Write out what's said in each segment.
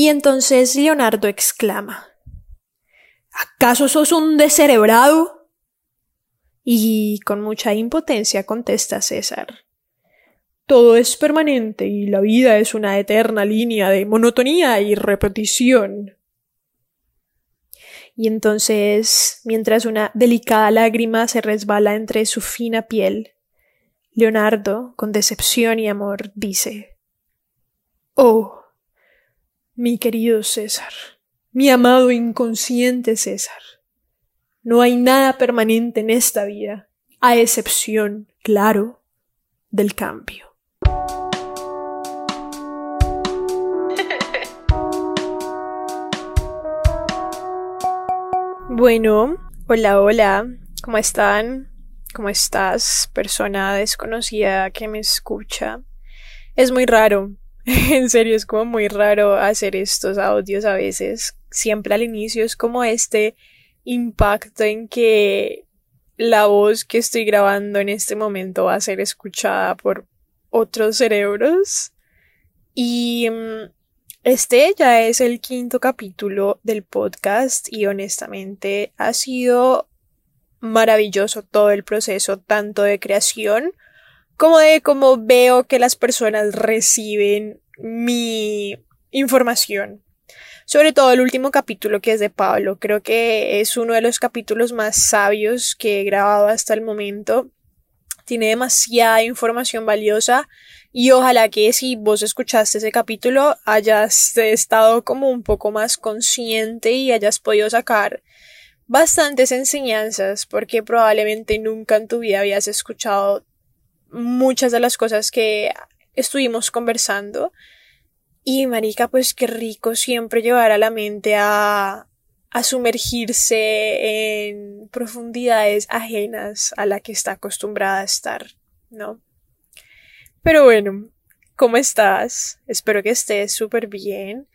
Y entonces Leonardo exclama ¿Acaso sos un descerebrado? Y con mucha impotencia contesta César. Todo es permanente y la vida es una eterna línea de monotonía y repetición. Y entonces, mientras una delicada lágrima se resbala entre su fina piel, Leonardo, con decepción y amor, dice Oh, mi querido César, mi amado inconsciente César, no hay nada permanente en esta vida, a excepción, claro, del cambio. Bueno, hola, hola, ¿cómo están? ¿Cómo estás, persona desconocida que me escucha? Es muy raro, en serio, es como muy raro hacer estos audios a veces. Siempre al inicio es como este impacto en que la voz que estoy grabando en este momento va a ser escuchada por otros cerebros. Y mm, este ya es el quinto capítulo del podcast y honestamente ha sido maravilloso todo el proceso, tanto de creación como cómo veo que las personas reciben mi información. Sobre todo el último capítulo que es de Pablo. Creo que es uno de los capítulos más sabios que he grabado hasta el momento. Tiene demasiada información valiosa y ojalá que si vos escuchaste ese capítulo hayas estado como un poco más consciente y hayas podido sacar bastantes enseñanzas porque probablemente nunca en tu vida habías escuchado muchas de las cosas que estuvimos conversando. Y marica, pues qué rico siempre llevar a la mente a, a sumergirse en profundidades ajenas a la que está acostumbrada a estar, ¿no? Pero bueno, ¿cómo estás? Espero que estés súper bien.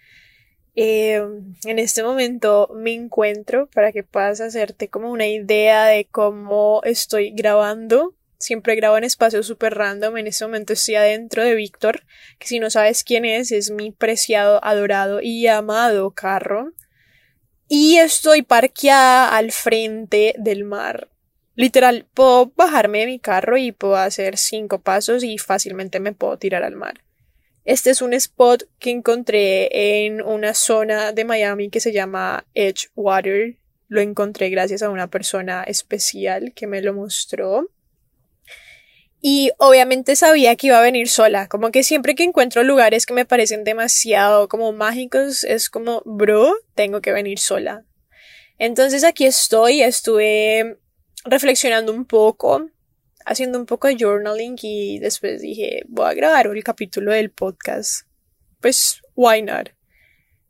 Eh, en este momento me encuentro para que puedas hacerte como una idea de cómo estoy grabando. Siempre grabo en espacios súper random. En este momento estoy adentro de Víctor, que si no sabes quién es, es mi preciado, adorado y amado carro. Y estoy parqueada al frente del mar. Literal, puedo bajarme de mi carro y puedo hacer cinco pasos y fácilmente me puedo tirar al mar. Este es un spot que encontré en una zona de Miami que se llama Edgewater. Lo encontré gracias a una persona especial que me lo mostró. Y obviamente sabía que iba a venir sola. Como que siempre que encuentro lugares que me parecen demasiado como mágicos, es como, bro, tengo que venir sola. Entonces aquí estoy, estuve reflexionando un poco, haciendo un poco de journaling y después dije, voy a grabar el capítulo del podcast. Pues, why not?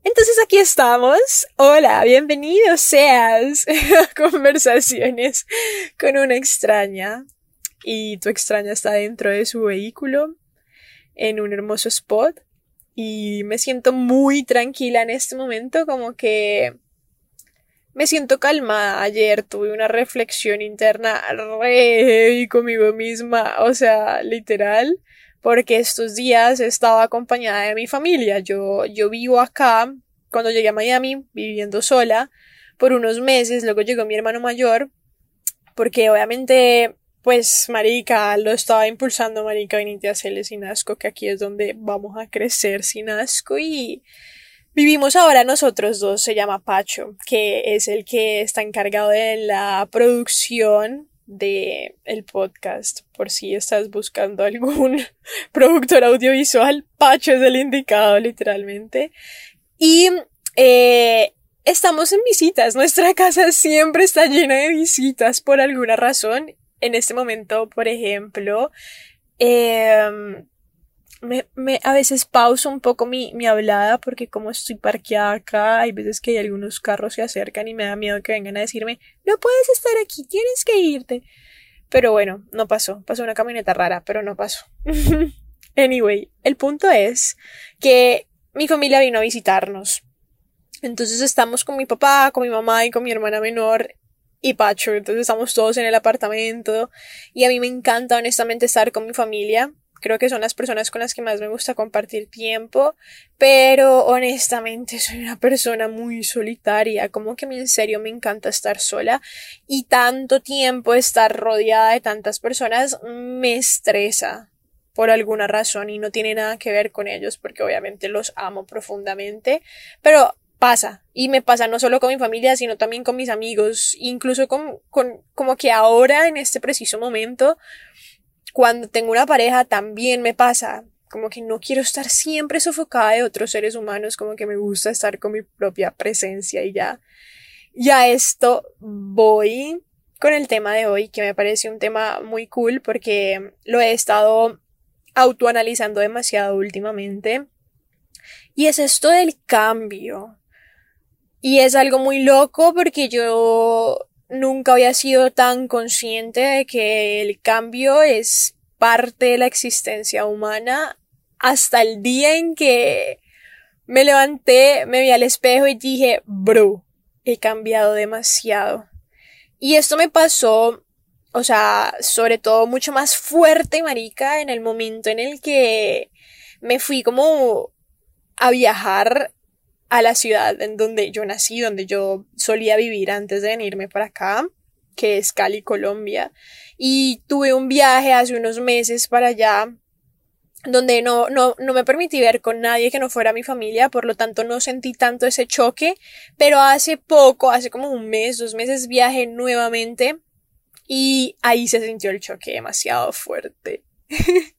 Entonces aquí estamos. Hola, bienvenido seas a conversaciones con una extraña. Y tu extraña está dentro de su vehículo en un hermoso spot. Y me siento muy tranquila en este momento, como que me siento calmada. Ayer tuve una reflexión interna re conmigo misma, o sea, literal, porque estos días estaba acompañada de mi familia. Yo, yo vivo acá, cuando llegué a Miami, viviendo sola, por unos meses, luego llegó mi hermano mayor, porque obviamente, pues, marica, lo estaba impulsando, marica, venite a hacerle sin asco, que aquí es donde vamos a crecer sin asco y Vivimos ahora nosotros dos, se llama Pacho, que es el que está encargado de la producción de el podcast. Por si estás buscando algún productor audiovisual, Pacho es el indicado, literalmente. Y eh, estamos en visitas. Nuestra casa siempre está llena de visitas por alguna razón. En este momento, por ejemplo, me, me, a veces pauso un poco mi, mi hablada porque como estoy parqueada acá, hay veces que hay algunos carros se acercan y me da miedo que vengan a decirme, no puedes estar aquí, tienes que irte. Pero bueno, no pasó, pasó una camioneta rara, pero no pasó. anyway, el punto es que mi familia vino a visitarnos. Entonces estamos con mi papá, con mi mamá y con mi hermana menor y Pacho. Entonces estamos todos en el apartamento. Y a mí me encanta honestamente estar con mi familia. Creo que son las personas con las que más me gusta compartir tiempo, pero honestamente soy una persona muy solitaria, como que en serio me encanta estar sola. Y tanto tiempo estar rodeada de tantas personas me estresa por alguna razón y no tiene nada que ver con ellos porque obviamente los amo profundamente, pero pasa y me pasa no solo con mi familia sino también con mis amigos, incluso con, con como que ahora en este preciso momento cuando tengo una pareja también me pasa, como que no quiero estar siempre sofocada de otros seres humanos, como que me gusta estar con mi propia presencia y ya. Y a esto voy con el tema de hoy, que me parece un tema muy cool porque lo he estado autoanalizando demasiado últimamente. Y es esto del cambio. Y es algo muy loco porque yo nunca había sido tan consciente de que el cambio es parte de la existencia humana hasta el día en que me levanté, me vi al espejo y dije, bro, he cambiado demasiado. Y esto me pasó, o sea, sobre todo mucho más fuerte, marica, en el momento en el que me fui como a viajar a la ciudad en donde yo nací, donde yo solía vivir antes de venirme para acá, que es Cali, Colombia. Y tuve un viaje hace unos meses para allá donde no, no, no me permití ver con nadie que no fuera mi familia, por lo tanto no sentí tanto ese choque, pero hace poco, hace como un mes, dos meses viajé nuevamente y ahí se sintió el choque demasiado fuerte.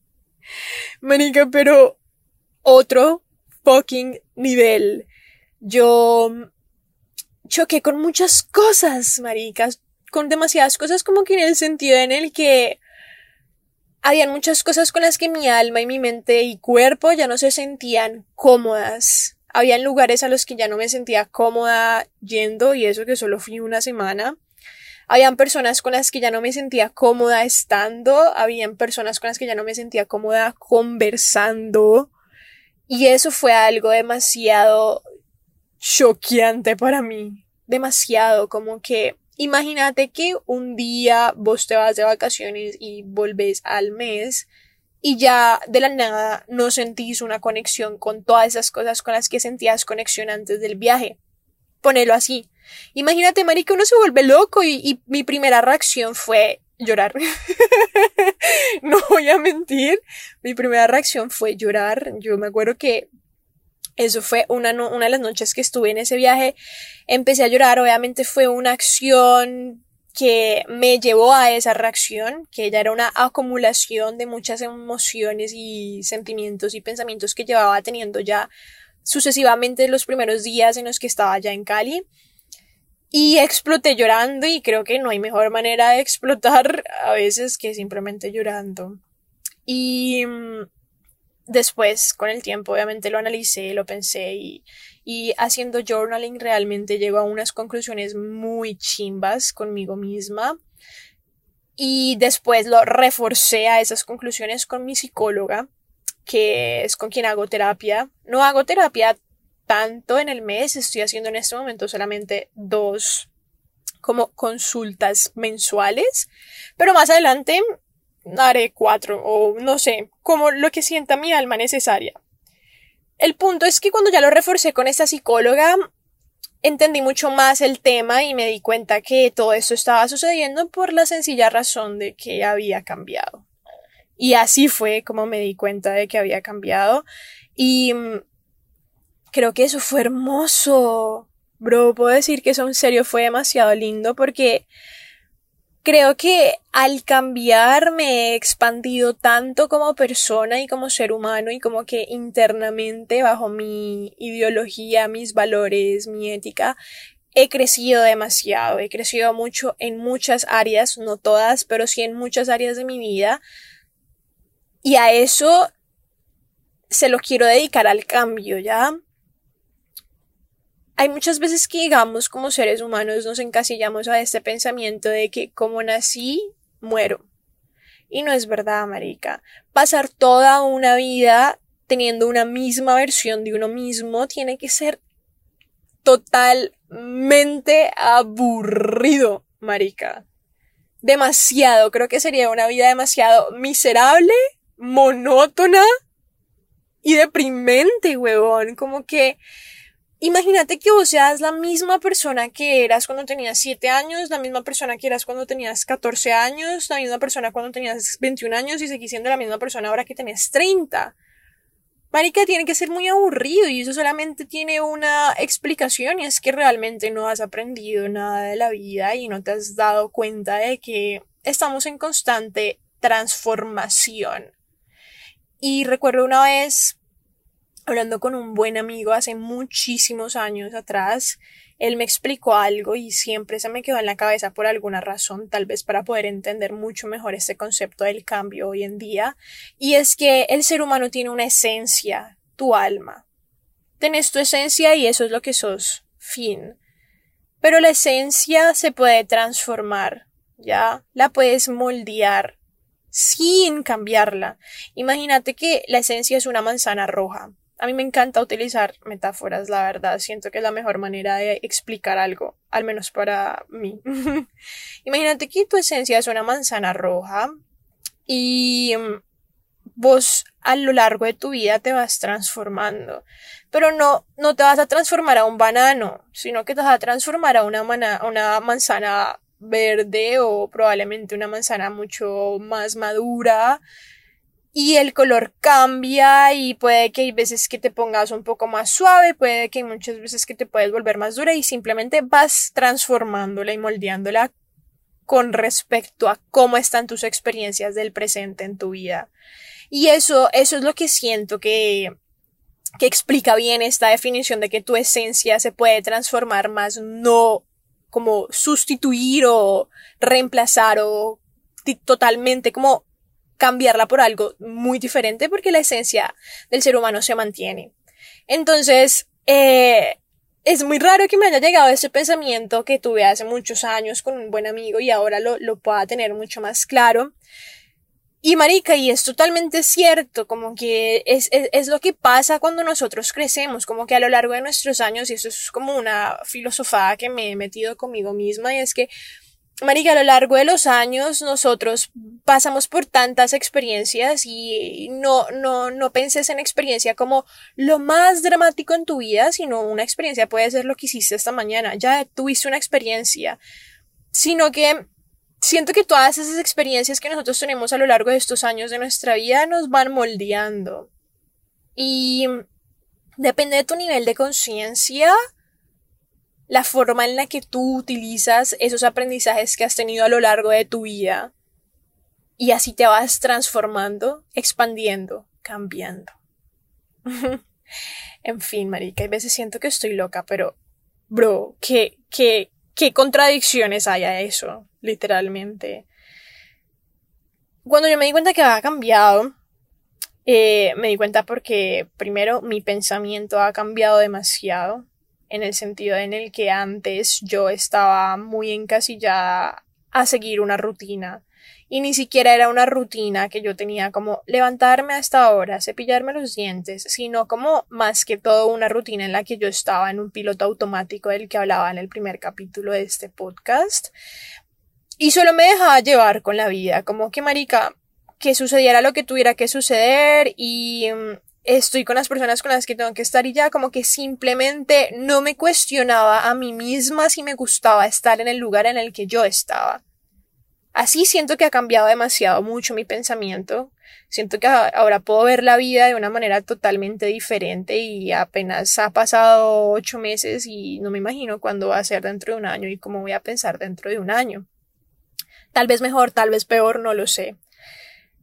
Manica, pero otro fucking nivel. Yo choqué con muchas cosas, maricas, con demasiadas cosas como que en el sentido en el que habían muchas cosas con las que mi alma y mi mente y cuerpo ya no se sentían cómodas. Habían lugares a los que ya no me sentía cómoda yendo y eso que solo fui una semana. Habían personas con las que ya no me sentía cómoda estando, habían personas con las que ya no me sentía cómoda conversando. Y eso fue algo demasiado choqueante para mí. Demasiado, como que imagínate que un día vos te vas de vacaciones y volvés al mes y ya de la nada no sentís una conexión con todas esas cosas con las que sentías conexión antes del viaje. Ponelo así. Imagínate, marica, uno se vuelve loco y mi primera reacción fue llorar. no voy a mentir. Mi primera reacción fue llorar. Yo me acuerdo que eso fue una, una de las noches que estuve en ese viaje. Empecé a llorar, obviamente fue una acción que me llevó a esa reacción, que ya era una acumulación de muchas emociones y sentimientos y pensamientos que llevaba teniendo ya sucesivamente los primeros días en los que estaba ya en Cali. Y exploté llorando y creo que no hay mejor manera de explotar a veces que simplemente llorando. Y mm, después, con el tiempo, obviamente lo analicé, lo pensé y, haciendo journaling realmente llego a unas conclusiones muy chimbas conmigo misma. Y después lo reforcé a esas conclusiones con mi psicóloga, que es con quien hago terapia. No hago terapia tanto en el mes, estoy haciendo en este momento solamente dos como consultas mensuales, pero más adelante haré cuatro o no sé, como lo que sienta mi alma necesaria. El punto es que cuando ya lo reforcé con esta psicóloga, entendí mucho más el tema y me di cuenta que todo esto estaba sucediendo por la sencilla razón de que había cambiado. Y así fue como me di cuenta de que había cambiado. Y mm, creo que eso fue hermoso. Bro, puedo decir que eso en serio fue demasiado lindo porque Creo que al cambiar me he expandido tanto como persona y como ser humano y como que internamente bajo mi ideología, mis valores, mi ética, he crecido demasiado, he crecido mucho en muchas áreas, no todas, pero sí en muchas áreas de mi vida. Y a eso se lo quiero dedicar al cambio, ¿ya? Hay muchas veces que, digamos, como seres humanos nos encasillamos a este pensamiento de que como nací, muero. Y no es verdad, marica. Pasar toda una vida teniendo una misma versión de uno mismo tiene que ser totalmente aburrido, marica. Demasiado. Creo que sería una vida demasiado miserable monótona y deprimente, huevón. Como que imagínate que vos seas la misma persona que eras cuando tenías 7 años, la misma persona que eras cuando tenías 14 años, la misma persona cuando tenías 21 años y seguís siendo la misma persona ahora que tenés 30. Marica, tiene que ser muy aburrido y eso solamente tiene una explicación y es que realmente no has aprendido nada de la vida y no te has dado cuenta de que estamos en constante transformación. Y recuerdo una vez hablando con un buen amigo hace muchísimos años atrás, él me explicó algo y siempre se me quedó en la cabeza por alguna razón, tal vez para poder entender mucho mejor este concepto del cambio hoy en día, y es que el ser humano tiene una esencia, tu alma. Tenés tu esencia y eso es lo que sos, fin. Pero la esencia se puede transformar, ¿ya? La puedes moldear sin cambiarla. Imagínate que la esencia es una manzana roja. A mí me encanta utilizar metáforas, la verdad. Siento que es la mejor manera de explicar algo, al menos para mí. Imagínate que tu esencia es una manzana roja y mm, vos a lo largo de tu vida te vas transformando. Pero no, no te vas a transformar a un banano, sino que te vas a transformar a una, una manzana verde o probablemente una manzana mucho más madura y el color cambia y puede que hay veces que te pongas un poco más suave, puede que hay muchas veces que te puedes volver más dura y simplemente vas transformándola y moldeándola con respecto a cómo están tus experiencias del presente en tu vida. Y eso, eso es lo que siento que, que explica bien esta definición de que tu esencia se puede transformar más no como sustituir o reemplazar o totalmente como cambiarla por algo muy diferente porque la esencia del ser humano se mantiene. Entonces, eh, es muy raro que me haya llegado ese pensamiento que tuve hace muchos años con un buen amigo y ahora lo, lo pueda tener mucho más claro. Y marica, y es totalmente cierto, como que es, es, es, lo que pasa cuando nosotros crecemos, como que a lo largo de nuestros años, y eso es como una filosofada que me he metido conmigo misma, y es que Marica, a lo largo de los años nosotros pasamos por tantas experiencias y no, no, no penses en experiencia como lo más dramático en tu vida, sino una experiencia puede ser lo que hiciste esta mañana, ya tuviste una experiencia, sino que siento que todas esas experiencias que nosotros tenemos a lo largo de estos años de nuestra vida nos van moldeando. Y depende de tu nivel de conciencia, la forma en la que tú utilizas esos aprendizajes que has tenido a lo largo de tu vida y así te vas transformando, expandiendo, cambiando. en fin, marica, a veces siento que estoy loca, pero, bro, qué, qué, qué contradicciones hay a eso, literalmente. Cuando yo me di cuenta que había cambiado, eh, me di cuenta porque, primero, mi pensamiento ha cambiado demasiado en el sentido en el que antes yo estaba muy encasillada a seguir una rutina. Y ni siquiera era una rutina que yo tenía como levantarme a esta hora, cepillarme los dientes, sino como más que todo una rutina en la que yo estaba en un piloto automático del que hablaba en el primer capítulo de este podcast. Y solo me dejaba llevar con la vida, como que marica, que sucediera lo que tuviera que suceder y mm, estoy con las personas con las que tengo que estar y ya como que simplemente no me cuestionaba a mí misma si me gustaba estar en el lugar en el que yo estaba. Así siento que ha cambiado demasiado mucho mi pensamiento. Siento que ahora puedo ver la vida de una manera totalmente diferente y apenas ha pasado ocho meses y no me imagino cuándo va a ser dentro de un año y cómo voy a pensar dentro de un año. Tal vez mejor, tal vez peor, no lo sé.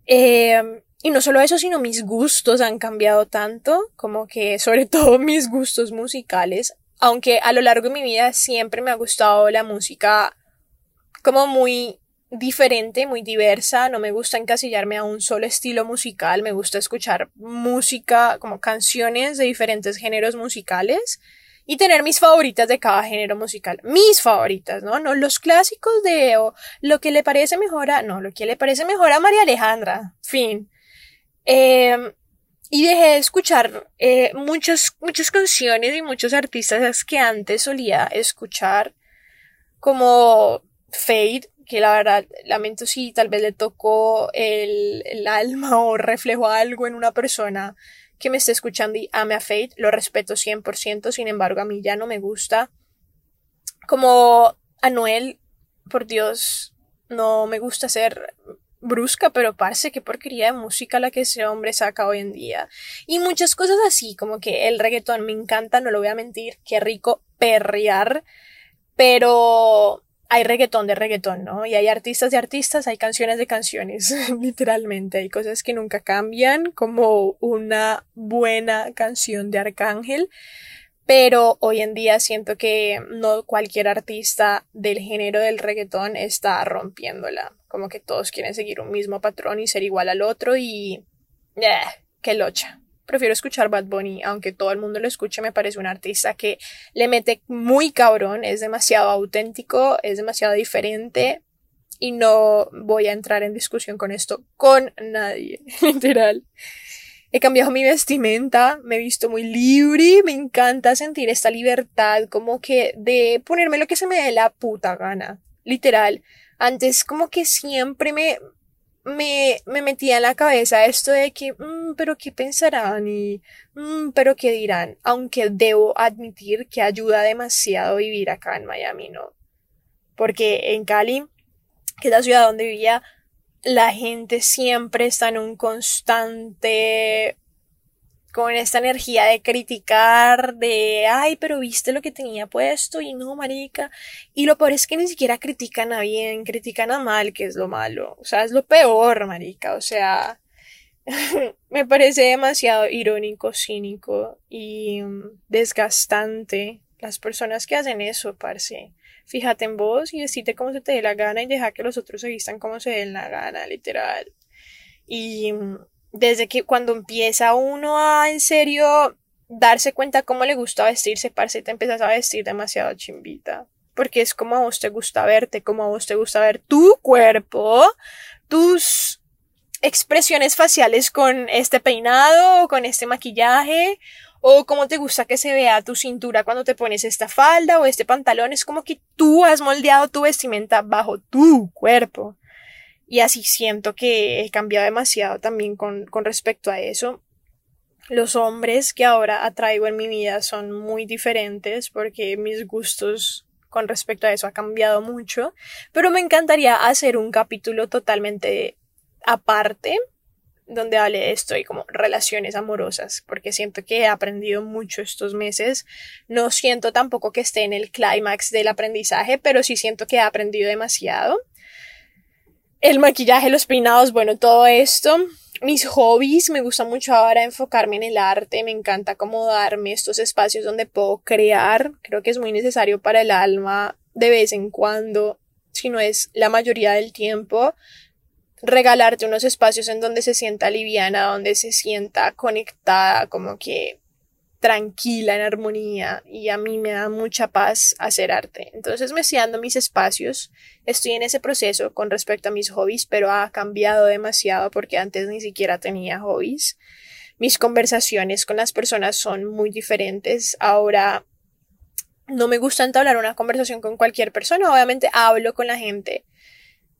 Eh, y no solo eso, sino mis gustos han cambiado tanto, como que sobre todo mis gustos musicales, aunque a lo largo de mi vida siempre me ha gustado la música como muy diferente, muy diversa, no me gusta encasillarme a un solo estilo musical, me gusta escuchar música, como canciones de diferentes géneros musicales y tener mis favoritas de cada género musical, mis favoritas, ¿no? No los clásicos de lo que le parece mejor a, no, lo que le parece mejor a María Alejandra, fin. Em, y dejé de escuchar eh, muchas, muchas canciones y muchos artistas que antes solía escuchar, como Fade, que la verdad, lamento si tal vez le tocó el, el alma o reflejó algo en una persona que me esté escuchando y ame a Fate, lo respeto 100%, sin embargo a mí ya no me gusta. Como Anuel, por Dios, no me gusta ser brusca, pero parece que porquería de música la que ese hombre saca hoy en día. Y muchas cosas así, como que el reggaetón me encanta, no lo voy a mentir, qué rico perrear, pero hay reggaetón de reggaetón, ¿no? Y hay artistas de artistas, hay canciones de canciones, literalmente. Hay cosas que nunca cambian, como una buena canción de Arcángel. Pero hoy en día siento que no cualquier artista del género del reggaetón está rompiéndola. Como que todos quieren seguir un mismo patrón y ser igual al otro y... Eh, ¡Qué locha! Prefiero escuchar Bad Bunny, aunque todo el mundo lo escuche, me parece un artista que le mete muy cabrón, es demasiado auténtico, es demasiado diferente y no voy a entrar en discusión con esto con nadie, literal. He cambiado mi vestimenta, me he visto muy libre, me encanta sentir esta libertad como que de ponerme lo que se me dé la puta gana, literal. Antes como que siempre me, me, me metía en la cabeza esto de que, mm, pero qué pensarán y, mm, pero qué dirán, aunque debo admitir que ayuda demasiado vivir acá en Miami, ¿no? Porque en Cali, que es la ciudad donde vivía, la gente siempre está en un constante con esta energía de criticar, de, ay, pero viste lo que tenía puesto y no, marica. Y lo peor es que ni siquiera critican a bien, critican a mal, que es lo malo. O sea, es lo peor, marica. O sea, me parece demasiado irónico, cínico y mm, desgastante las personas que hacen eso, parce fíjate en vos y decite cómo se te dé la gana y deja que los otros se vistan como se den la gana, literal. Y mm, desde que cuando empieza uno a en serio darse cuenta cómo le gusta vestirse, parce, te empiezas a vestir demasiado chimbita. Porque es como a vos te gusta verte, como a vos te gusta ver tu cuerpo, tus expresiones faciales con este peinado, con este maquillaje, o cómo te gusta que se vea tu cintura cuando te pones esta falda o este pantalón. Es como que tú has moldeado tu vestimenta bajo tu cuerpo. Y así siento que he cambiado demasiado también con, con respecto a eso. Los hombres que ahora atraigo en mi vida son muy diferentes porque mis gustos con respecto a eso ha cambiado mucho. Pero me encantaría hacer un capítulo totalmente aparte donde hable de esto y como relaciones amorosas, porque siento que he aprendido mucho estos meses. No siento tampoco que esté en el clímax del aprendizaje, pero sí siento que he aprendido demasiado. El maquillaje, los peinados, bueno, todo esto. Mis hobbies, me gusta mucho ahora enfocarme en el arte, me encanta como darme estos espacios donde puedo crear. Creo que es muy necesario para el alma de vez en cuando, si no es la mayoría del tiempo, regalarte unos espacios en donde se sienta liviana, donde se sienta conectada, como que tranquila, en armonía, y a mí me da mucha paz hacer arte. Entonces me estoy dando mis espacios, estoy en ese proceso con respecto a mis hobbies, pero ha cambiado demasiado porque antes ni siquiera tenía hobbies. Mis conversaciones con las personas son muy diferentes. Ahora no me gusta entablar una conversación con cualquier persona, obviamente hablo con la gente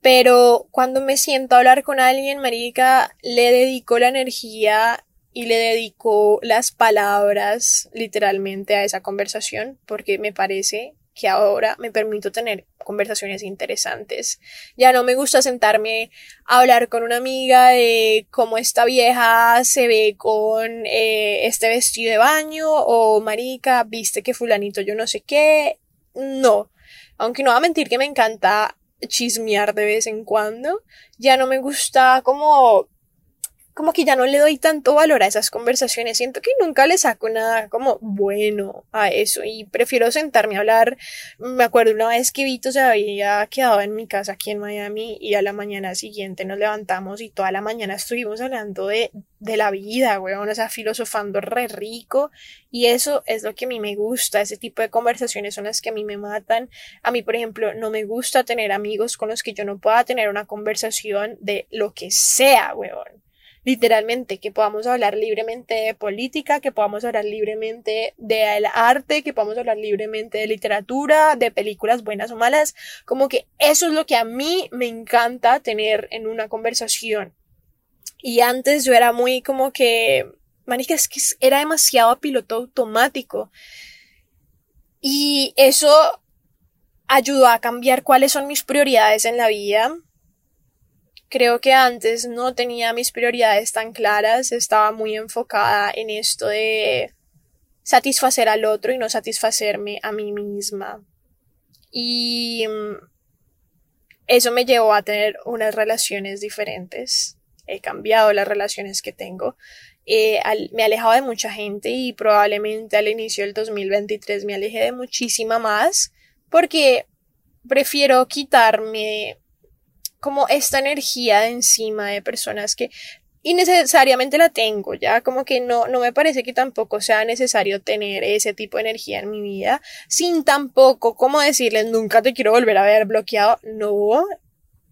pero cuando me siento hablar con alguien, marica, le dedico la energía y le dedico las palabras literalmente a esa conversación porque me parece que ahora me permito tener conversaciones interesantes. Ya no me gusta sentarme a hablar con una amiga de cómo esta vieja se ve con eh, este vestido de baño o marica, viste que fulanito yo no sé qué. No. Aunque no va a mentir que me encanta chismear de vez en cuando. Ya no me gusta como como que ya no le doy tanto valor a esas conversaciones. Siento que nunca le saco nada como bueno a eso y prefiero sentarme a hablar. Me acuerdo una vez que Vito se había quedado en mi casa aquí en Miami y a la mañana siguiente nos levantamos y toda la mañana estuvimos hablando de, de la vida, weón, o sea, filosofando re rico y eso es lo que a mí me gusta. Ese tipo de conversaciones son las que a mí me matan. A mí, por ejemplo, no me gusta tener amigos con los que yo no pueda tener una conversación de lo que sea, weón literalmente, que podamos hablar libremente de política, que podamos hablar libremente del arte, que podamos hablar libremente de literatura, de películas buenas o malas, como que eso es lo que a mí me encanta tener en una conversación. Y antes yo era muy como que, manica, es que era demasiado piloto automático. Y eso ayudó a cambiar cuáles son mis prioridades en la vida Creo que antes no tenía mis prioridades tan claras, estaba muy enfocada en esto de satisfacer al otro y no satisfacerme a mí misma. Y mm, eso me llevó a tener unas relaciones diferentes. He cambiado las relaciones que tengo. me he alejado de mucha gente y probablemente al inicio del 2023 me alejé de muchísima más porque prefiero quitarme como esta energía de encima de personas que innecesariamente la tengo, ya como que no, no me parece que tampoco sea necesario tener ese tipo de energía en mi vida, sin tampoco como decirles nunca te quiero volver a ver bloqueado, no,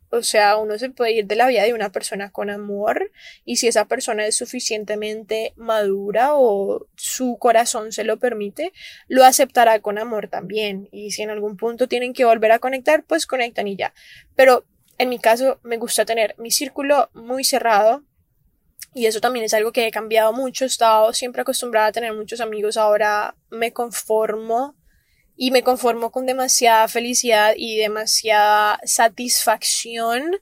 o sea, uno se puede ir de la vida de una persona con amor y si esa persona es suficientemente madura o su corazón se lo permite, lo aceptará con amor también. Y si en algún punto tienen que volver a conectar, pues conectan y ya. Pero en mi caso, me gusta tener mi círculo muy cerrado. Y eso también es algo que he cambiado mucho. He estado siempre acostumbrada a tener muchos amigos. Ahora me conformo y me conformo con demasiada felicidad y demasiada satisfacción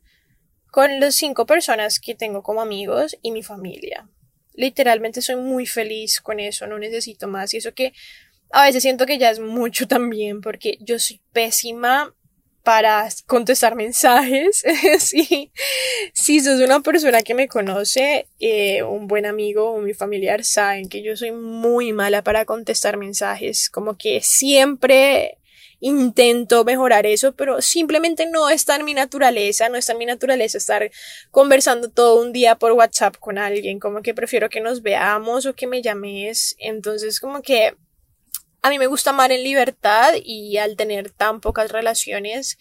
con las cinco personas que tengo como amigos y mi familia. Literalmente soy muy feliz con eso, no necesito más. Y eso que a veces siento que ya es mucho también, porque yo soy pésima para contestar mensajes. si, si sos una persona que me conoce, eh, un buen amigo o mi familiar, saben que yo soy muy mala para contestar mensajes. Como que siempre intento mejorar eso, pero simplemente no está en mi naturaleza, no está en mi naturaleza estar conversando todo un día por WhatsApp con alguien, como que prefiero que nos veamos o que me llames, entonces como que a mí me gusta amar en libertad y al tener tan pocas relaciones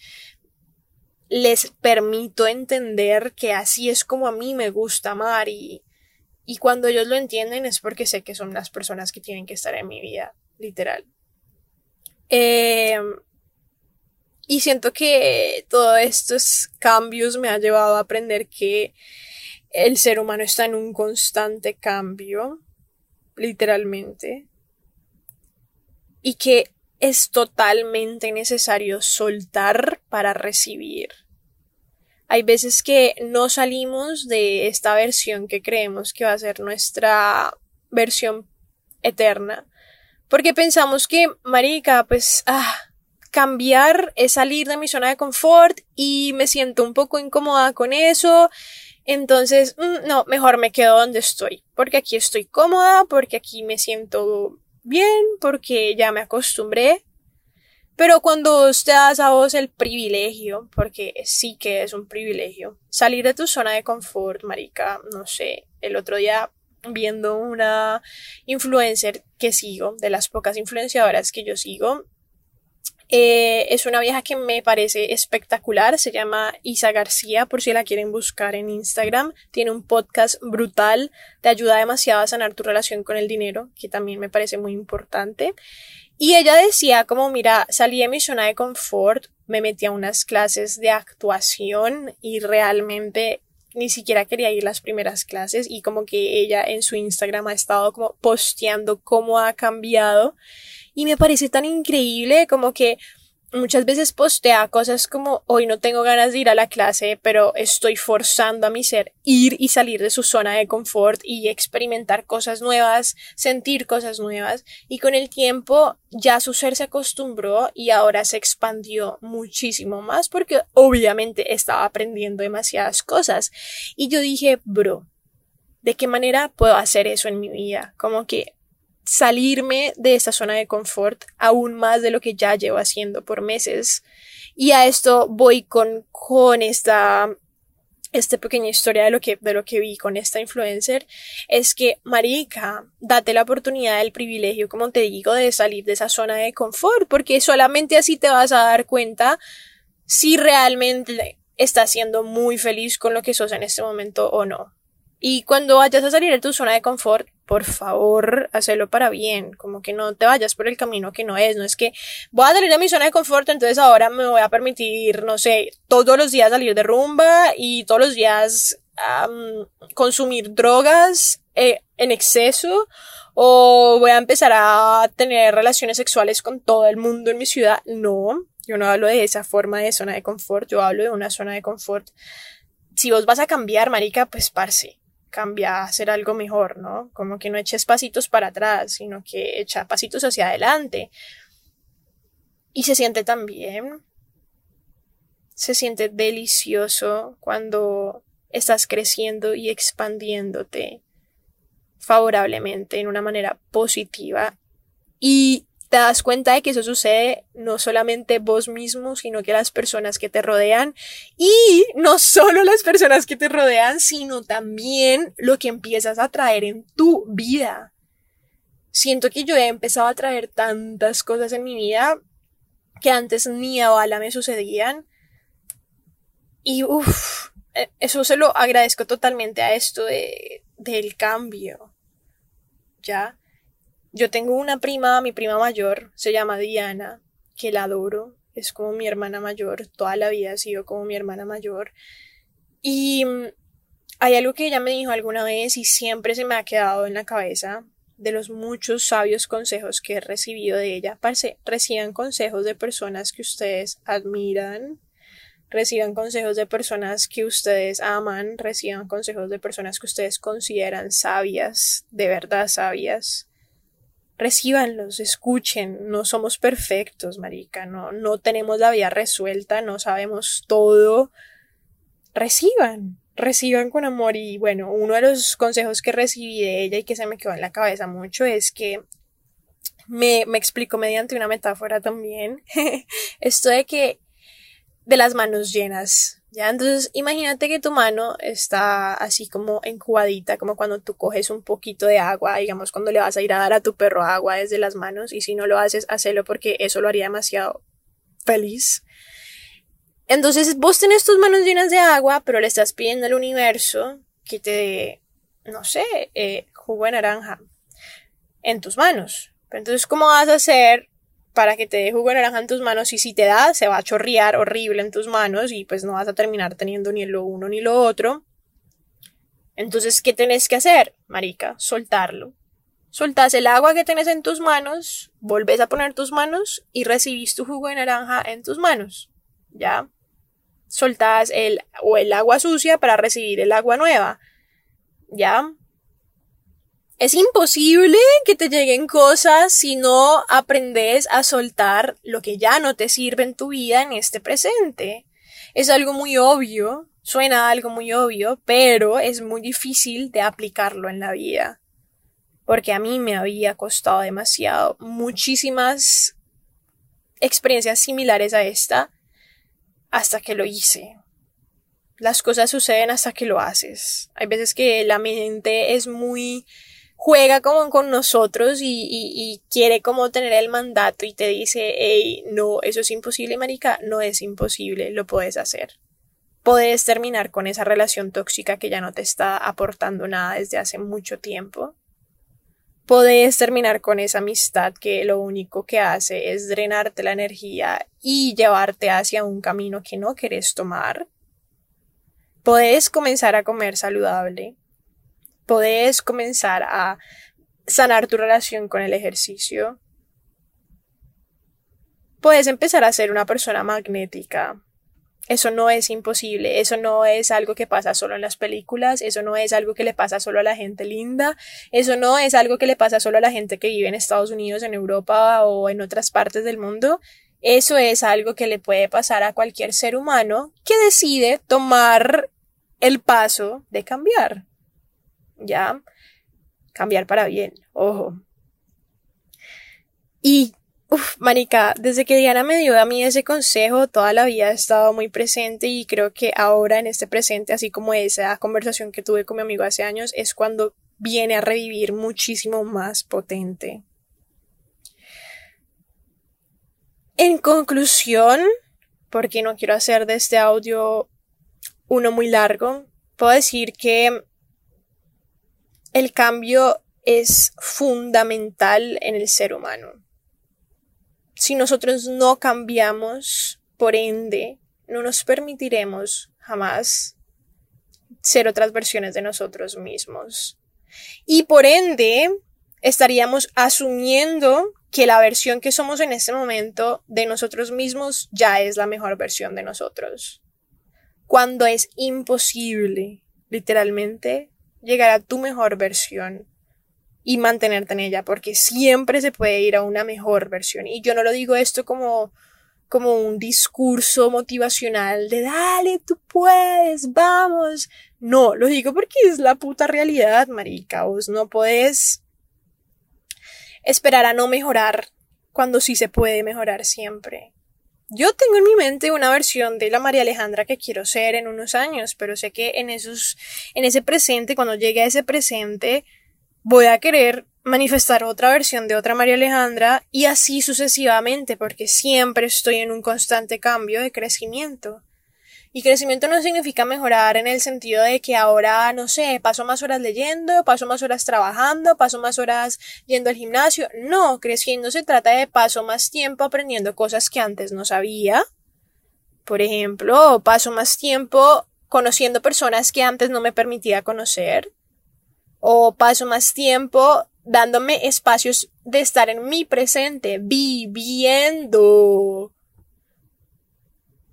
les permito entender que así es como a mí me gusta amar y, y cuando ellos lo entienden es porque sé que son las personas que tienen que estar en mi vida, literal. Em, y siento que todos estos cambios me han llevado a aprender que el ser humano está en un constante cambio, literalmente y que es totalmente necesario soltar para recibir. Hay veces que no salimos de esta versión que creemos que va a ser nuestra versión eterna. Porque pensamos que, marica, pues, ah, cambiar es salir de mi zona de confort y me siento un poco incómoda con eso. Entonces, mm, no, mejor me quedo donde estoy. Porque aquí estoy cómoda, porque aquí me siento bien porque ya me acostumbré. Pero cuando usted das a vos el privilegio, porque sí que es un privilegio, salir de tu zona de confort, marica, no sé, el otro día viendo una influencer que sigo, de las pocas influenciadoras que yo sigo, eh, es una vieja que me parece espectacular, se llama Isa García, por si la quieren buscar en Instagram. Tiene un podcast brutal, te ayuda demasiado a sanar tu relación con el dinero, que también me parece muy importante. Y ella decía como, mira, salí de mi zona de confort, me metí a unas clases de actuación y realmente ni siquiera quería ir las primeras clases y como que ella en su Instagram ha estado como posteando cómo ha cambiado. Y me parece tan increíble como que muchas veces postea cosas como hoy no tengo ganas de ir a la clase, pero estoy forzando a mi ser ir y salir de su zona de confort y experimentar cosas nuevas, sentir cosas nuevas y con el tiempo ya su ser se acostumbró y ahora se expandió muchísimo más porque obviamente estaba aprendiendo demasiadas cosas. Y yo dije, bro, ¿de qué manera puedo hacer eso en mi vida? Como que salirme de esta zona de confort aún más de lo que ya llevo haciendo por meses. Y a esto voy con, con esta, esta pequeña historia de lo que, de lo que vi con esta influencer, es que, marica, date la oportunidad, del privilegio, como te digo, de salir de esa zona de confort, porque solamente así te vas a dar cuenta si realmente estás siendo muy feliz con lo que sos en este momento o no. Y cuando vayas a salir de tu zona de confort, por favor, hazlo para bien, como que no te vayas por el camino que no es, no es que voy a salir de mi zona de confort, entonces ahora me voy a permitir, no sé, todos los días salir de rumba y todos los días consumir drogas eh, en exceso o voy a empezar a tener relaciones sexuales con todo el mundo en mi ciudad. No, yo no hablo de esa forma de zona de confort, yo hablo de una zona de confort. Si vos vas a cambiar, marica, pues parce, cambia a hacer algo mejor, ¿no? Como que no eches pasitos para atrás, sino que echa pasitos hacia adelante. Y se siente tan bien. Se siente delicioso cuando estás creciendo y expandiéndote favorablemente en una manera positiva y te das cuenta de que eso sucede no solamente vos mismo, sino que las personas que te rodean y no solo las personas que te rodean, sino también lo que empiezas a traer en tu vida. Siento que yo he empezado a traer tantas cosas en mi vida que antes ni a bala me sucedían. Y uff, eh, eso se lo agradezco totalmente a esto de, del cambio. ¿Ya? Yo tengo una prima, mi prima mayor, se llama Diana, que la adoro, es como mi hermana mayor, toda la vida ha sido como mi hermana mayor. Y mm, hay algo que ella me dijo alguna vez y siempre se me ha quedado en la cabeza de los muchos sabios consejos que he recibido de ella. Reciban consejos de personas que ustedes admiran, reciban consejos de personas que ustedes aman, reciban consejos de personas que ustedes consideran sabias, de verdad sabias. Recíbanlos, escuchen, no somos perfectos, marica, no, no tenemos la vida resuelta, no sabemos todo. Reciban, reciban con amor y bueno, uno de los consejos que recibí de ella y que se me quedó en la cabeza mucho es que me, me explicó mediante una metáfora también esto de que de las manos llenas. ¿Ya? Entonces, imagínate que tu mano está así como encubadita, como cuando tú coges un poquito de agua, digamos, cuando le vas a ir a dar a tu perro agua desde las manos, y si no lo haces, hacelo porque eso lo haría demasiado feliz. Entonces, vos tenés tus manos llenas de agua, pero le estás pidiendo al universo que te dé, no sé, eh, jugo de naranja en tus manos. entonces, ¿cómo vas a hacer para que te dé jugo de naranja en tus manos y si te da se va a chorrear horrible en tus manos y pues no vas a terminar teniendo ni lo uno ni lo otro. Entonces, ¿qué tenés que hacer, marica? Soltarlo. Soltás el agua que tenés en tus manos, volvés a poner tus manos y recibís tu jugo de naranja en tus manos. ¿Ya? Soltás el o el agua sucia para recibir el agua nueva. ¿Ya? Es imposible que te lleguen cosas si no aprendes a soltar lo que ya no te sirve en tu vida en este presente. Es algo muy obvio, suena algo muy obvio, pero es muy difícil de aplicarlo en la vida. Porque a mí me había costado demasiado muchísimas experiencias similares a esta hasta que lo hice. Las cosas suceden hasta que lo haces. Hay veces que la mente es muy juega como con nosotros y, quiere como tener el mandato y te dice, hey, no, eso es imposible, marica, no es imposible, lo puedes hacer. Puedes terminar con esa relación tóxica que ya no te está aportando nada desde hace mucho tiempo. Puedes terminar con esa amistad que lo único que hace es drenarte la energía y llevarte hacia un camino que no quieres tomar. Puedes comenzar a comer saludable podés comenzar a sanar tu relación con el ejercicio. Puedes empezar a ser una persona magnética. Eso no es imposible, eso no es algo que pasa solo en las películas, eso no es algo que le pasa solo a la gente linda, eso no es algo que le pasa solo a la gente que vive en Estados Unidos, en Europa o en otras partes del mundo. Eso es algo que le puede pasar a cualquier ser humano que decide tomar el paso de cambiar. ¿Ya? Cambiar para bien, ojo. Y, uff, marica, desde que Diana me dio a mí ese consejo, toda la vida ha estado muy presente y creo que ahora en este presente, así como esa conversación que tuve con mi amigo hace años, es cuando viene a revivir muchísimo más potente. En conclusión, porque no quiero hacer de este audio uno muy largo, puedo decir que el cambio es fundamental en el ser humano. Si nosotros no cambiamos, por ende, no nos permitiremos jamás ser otras versiones de nosotros mismos. Y por ende, estaríamos asumiendo que la versión que somos en este momento de nosotros mismos ya es la mejor versión de nosotros. Cuando es imposible, literalmente, llegar a tu mejor versión y mantenerte en ella, porque siempre se puede ir a una mejor versión. Y yo no lo digo esto como como un discurso motivacional de dale, tú puedes, vamos. No, lo digo porque es la puta realidad, marica. Vos no puedes esperar a no mejorar cuando sí se puede mejorar siempre. Yo tengo en mi mente una versión de la María Alejandra que quiero ser en unos años, pero sé que en esos, en ese presente, cuando llegue a ese presente, voy a querer manifestar otra versión de otra María Alejandra y así sucesivamente, porque siempre estoy en un constante cambio de crecimiento. Y crecimiento no significa mejorar en el sentido de que ahora, no sé, paso más horas leyendo, paso más horas trabajando, paso más horas yendo al gimnasio. No, creciendo se trata de paso más tiempo aprendiendo cosas que antes no sabía. Por ejemplo, paso más tiempo conociendo personas que antes no me permitía conocer. O paso más tiempo dándome espacios de estar en mi presente, viviendo.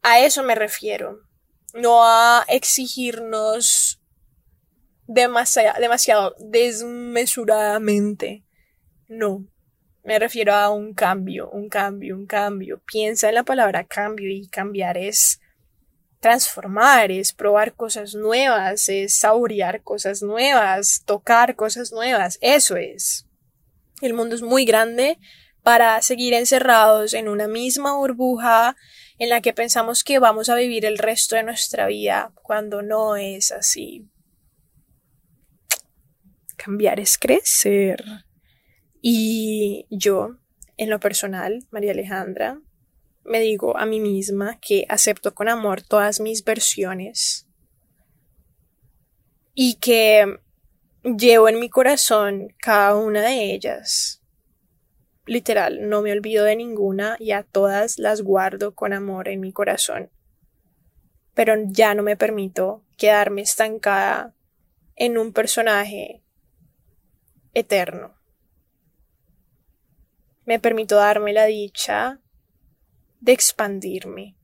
A eso me refiero no a exigirnos demasiado, desmesuradamente. No, me refiero a un cambio, un cambio, un cambio. Piensa en la palabra cambio y cambiar es transformar, es probar cosas nuevas, es saborear cosas nuevas, tocar cosas nuevas. Eso es. El mundo es muy grande para seguir encerrados en una misma burbuja en la que pensamos que vamos a vivir el resto de nuestra vida cuando no es así. Cambiar es crecer. Y yo, en lo personal, María Alejandra, me digo a mí misma que acepto con amor todas mis versiones y que llevo en mi corazón cada una de ellas literal, no me olvido de ninguna y a todas las guardo con amor en mi corazón. Pero ya no me permito quedarme estancada en un personaje eterno. Me permito darme la dicha de expandirme.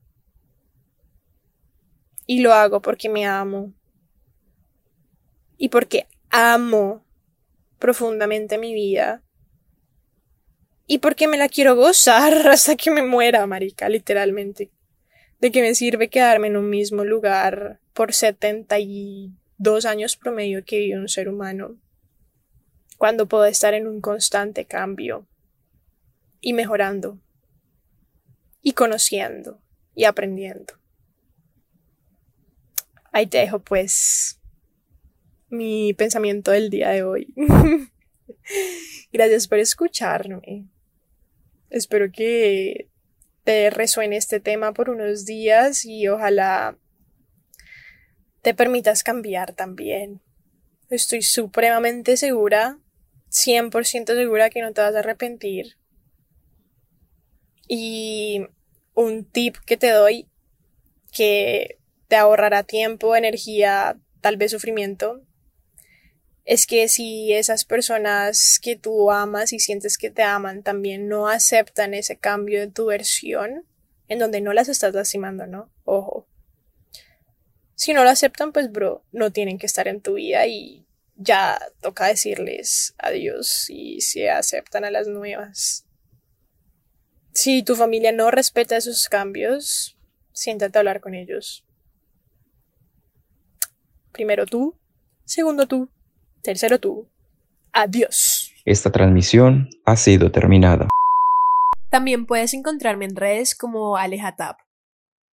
Y lo hago porque me amo. Y porque amo profundamente mi vida y porque me la quiero gozar hasta que me muera, marica, literalmente. ¿De qué me sirve quedarme en un mismo lugar por 72 años promedio que vive un ser humano? Cuando puedo estar en un constante cambio y mejorando y conociendo y aprendiendo. Ahí te dejo pues mi pensamiento del día de hoy. Gracias por escucharme. Espero que te resuene este tema por unos días y ojalá te permitas cambiar también. Estoy supremamente segura, 100% segura que no te vas a arrepentir. Y un tip que te doy que te ahorrará tiempo, energía, tal vez sufrimiento, es que si esas personas que tú amas y sientes que te aman también no aceptan ese cambio de tu versión, en donde no las estás lastimando, ¿no? Ojo. Si no lo aceptan, pues bro, no tienen que estar en tu vida y ya toca decirles adiós y se aceptan a las nuevas. Si tu familia no respeta esos cambios, siéntate a hablar con ellos. Primero tú, segundo tú, Tercero tú. Adiós. Esta transmisión ha sido terminada. También puedes encontrarme en redes como Alejatap.